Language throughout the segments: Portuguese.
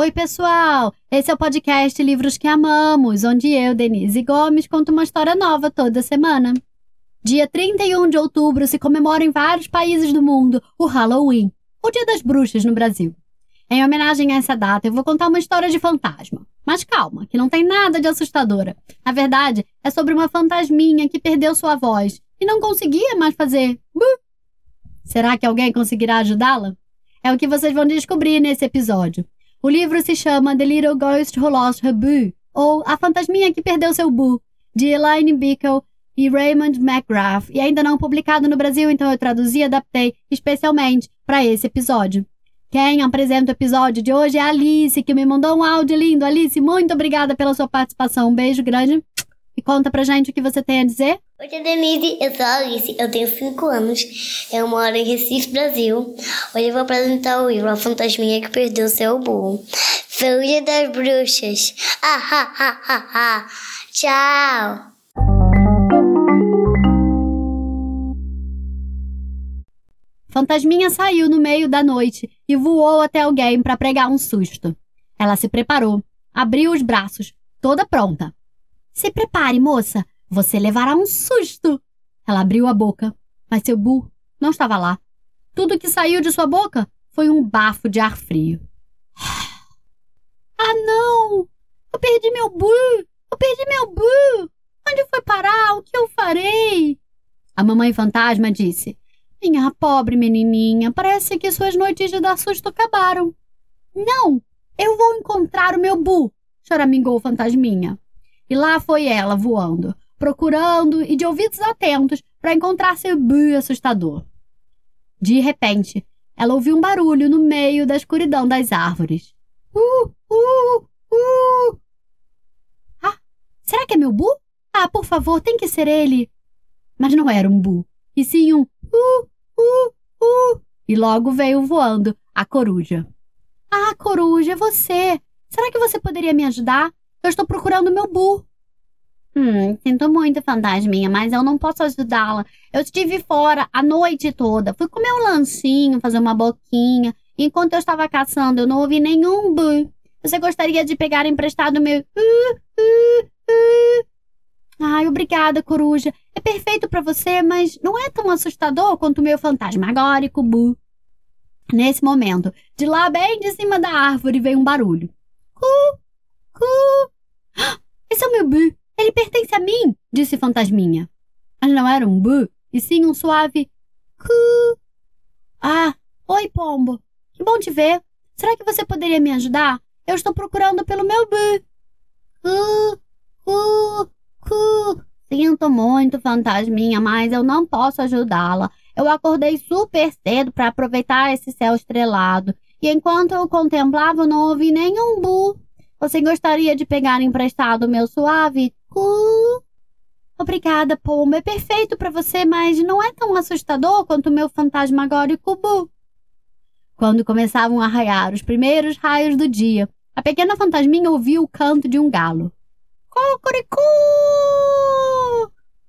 Oi, pessoal! Esse é o podcast Livros que Amamos, onde eu, Denise Gomes, conto uma história nova toda semana. Dia 31 de outubro se comemora em vários países do mundo o Halloween, o Dia das Bruxas no Brasil. Em homenagem a essa data, eu vou contar uma história de fantasma. Mas calma, que não tem nada de assustadora. Na verdade, é sobre uma fantasminha que perdeu sua voz e não conseguia mais fazer. Será que alguém conseguirá ajudá-la? É o que vocês vão descobrir nesse episódio. O livro se chama The Little Ghost Who Lost Her Boo, ou A Fantasminha que Perdeu Seu Boo, de Elaine Bickel e Raymond McGrath, e ainda não publicado no Brasil, então eu traduzi e adaptei especialmente para esse episódio. Quem apresenta o episódio de hoje é a Alice, que me mandou um áudio lindo. Alice, muito obrigada pela sua participação. Um beijo grande. E conta pra gente o que você tem a dizer. Oi, Denise, eu sou a Alice, eu tenho 5 anos, eu moro em Recife, Brasil. Hoje eu vou apresentar o livro A Fantasminha que Perdeu Seu Burro. Feliz das Bruxas. Ah, ha, ha, ha, ha. Tchau. Fantasminha saiu no meio da noite e voou até alguém para pregar um susto. Ela se preparou, abriu os braços, toda pronta. Se prepare, moça, você levará um susto. Ela abriu a boca, mas seu bu não estava lá. Tudo que saiu de sua boca foi um bafo de ar frio. Ah, não! Eu perdi meu bu! Eu perdi meu bu! Onde foi parar? O que eu farei? A mamãe fantasma disse: minha pobre menininha, parece que suas noites de dar susto acabaram. Não, eu vou encontrar o meu Bu, choramingou o fantasminha. E lá foi ela voando, procurando e de ouvidos atentos para encontrar seu Bu assustador. De repente, ela ouviu um barulho no meio da escuridão das árvores. Uh, uh, uh. Ah, será que é meu Bu? Ah, por favor, tem que ser ele. Mas não era um Bu, e sim um uh, uh, uh. E logo veio voando a coruja. Ah, coruja, é você. Será que você poderia me ajudar? Eu estou procurando meu bu. Hum, sinto muito, fantasminha, mas eu não posso ajudá-la. Eu estive fora a noite toda. Fui comer um lanchinho, fazer uma boquinha. Enquanto eu estava caçando, eu não ouvi nenhum bu. Você gostaria de pegar emprestado meu uh, uh, uh, Ai, obrigada, coruja. É perfeito para você, mas não é tão assustador quanto o meu fantasmagórico Bu. Nesse momento, de lá bem de cima da árvore veio um barulho. Cu, cu. Esse é o meu Bu. Pertence a mim, disse Fantasminha. Mas não era um Bu, e sim um suave cu. Ah, oi, pombo. Que bom te ver. Será que você poderia me ajudar? Eu estou procurando pelo meu Bu. Cu, cu. Cu, sinto muito, fantasminha, mas eu não posso ajudá-la. Eu acordei super cedo para aproveitar esse céu estrelado. E enquanto eu contemplava, não ouvi nenhum bu. Você gostaria de pegar emprestado meu suave cu? Obrigada, Pombo. É perfeito para você, mas não é tão assustador quanto o meu fantasmagórico bu. Quando começavam a raiar os primeiros raios do dia, a pequena fantasminha ouviu o canto de um galo. Cocoricó!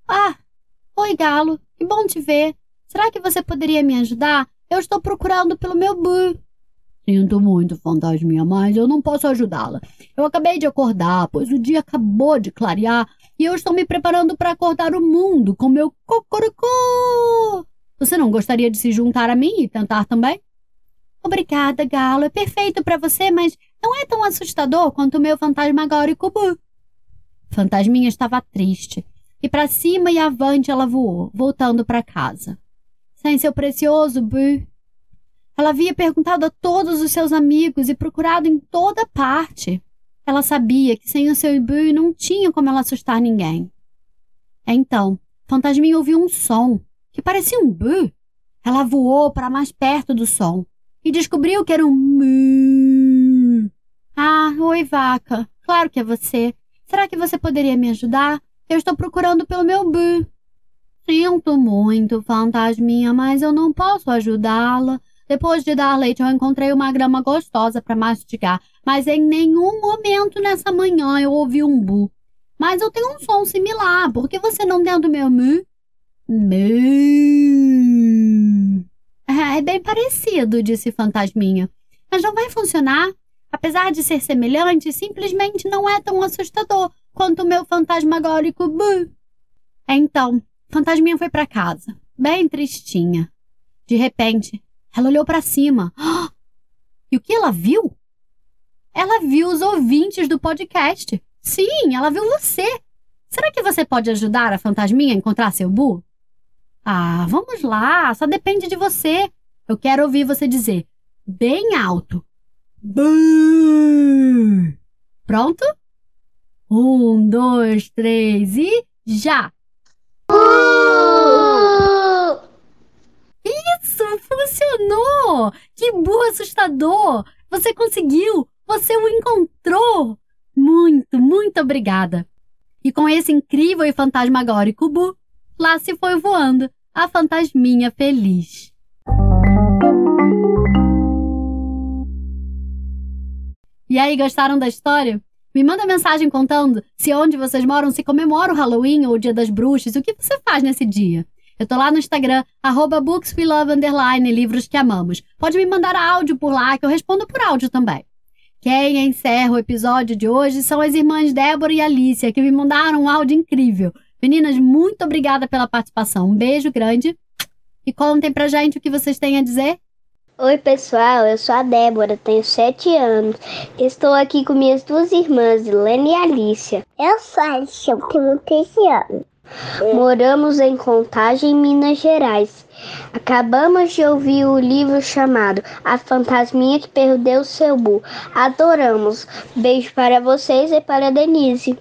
Ah, oi, galo. Que bom te ver. Será que você poderia me ajudar? Eu estou procurando pelo meu bu. Sinto muito, fantasminha, mas eu não posso ajudá-la. Eu acabei de acordar, pois o dia acabou de clarear e eu estou me preparando para acordar o mundo com meu cocoricó. Você não gostaria de se juntar a mim e tentar também? Obrigada, galo. É perfeito para você, mas não é tão assustador quanto o meu fantasmagórico bu. Fantasminha estava triste, e para cima e avante ela voou, voltando para casa. Sem seu precioso Bu. Ela havia perguntado a todos os seus amigos e procurado em toda parte. Ela sabia que sem o seu Bu não tinha como ela assustar ninguém. Então, Fantasminha ouviu um som que parecia um Bu. Ela voou para mais perto do som e descobriu que era um mu. Ah, oi, vaca. Claro que é você. Será que você poderia me ajudar? Eu estou procurando pelo meu Bu. Sinto muito, fantasminha, mas eu não posso ajudá-la. Depois de dar leite, eu encontrei uma grama gostosa para mastigar, mas em nenhum momento nessa manhã eu ouvi um bu. Mas eu tenho um som similar. Por que você não tenta o meu mu? Mu. É, é bem parecido, disse Fantasminha. Mas não vai funcionar. apesar de ser semelhante, simplesmente não é tão assustador quanto o meu fantasmagórico Bu. Então, Fantasminha foi para casa, bem tristinha. De repente, ela olhou para cima. E o que ela viu? Ela viu os ouvintes do podcast. Sim, ela viu você. Será que você pode ajudar a fantasminha a encontrar seu Bu? Ah, vamos lá, só depende de você. Eu quero ouvir você dizer bem alto. Bu! Pronto? Um, dois, três e já! Isso, funcionou! Que burro assustador! Você conseguiu! Você o encontrou! Muito, muito obrigada! E com esse incrível e fantasmagórico Bu, lá se foi voando a fantasminha feliz. E aí, gostaram da história? Me manda mensagem contando se onde vocês moram se comemora o Halloween ou o Dia das Bruxas, o que você faz nesse dia. Eu tô lá no Instagram, arroba underline, livros que amamos. Pode me mandar áudio por lá, que eu respondo por áudio também. Quem encerra o episódio de hoje são as irmãs Débora e Alicia, que me mandaram um áudio incrível. Meninas, muito obrigada pela participação. Um beijo grande. E contem pra gente o que vocês têm a dizer. Oi, pessoal, eu sou a Débora, tenho 7 anos. Estou aqui com minhas duas irmãs, Helena e Alicia. Eu sou a Alicia, eu tenho 13 anos. Moramos em Contagem, Minas Gerais. Acabamos de ouvir o livro chamado A Fantasminha que Perdeu Seu Bu. Adoramos. Beijo para vocês e para a Denise.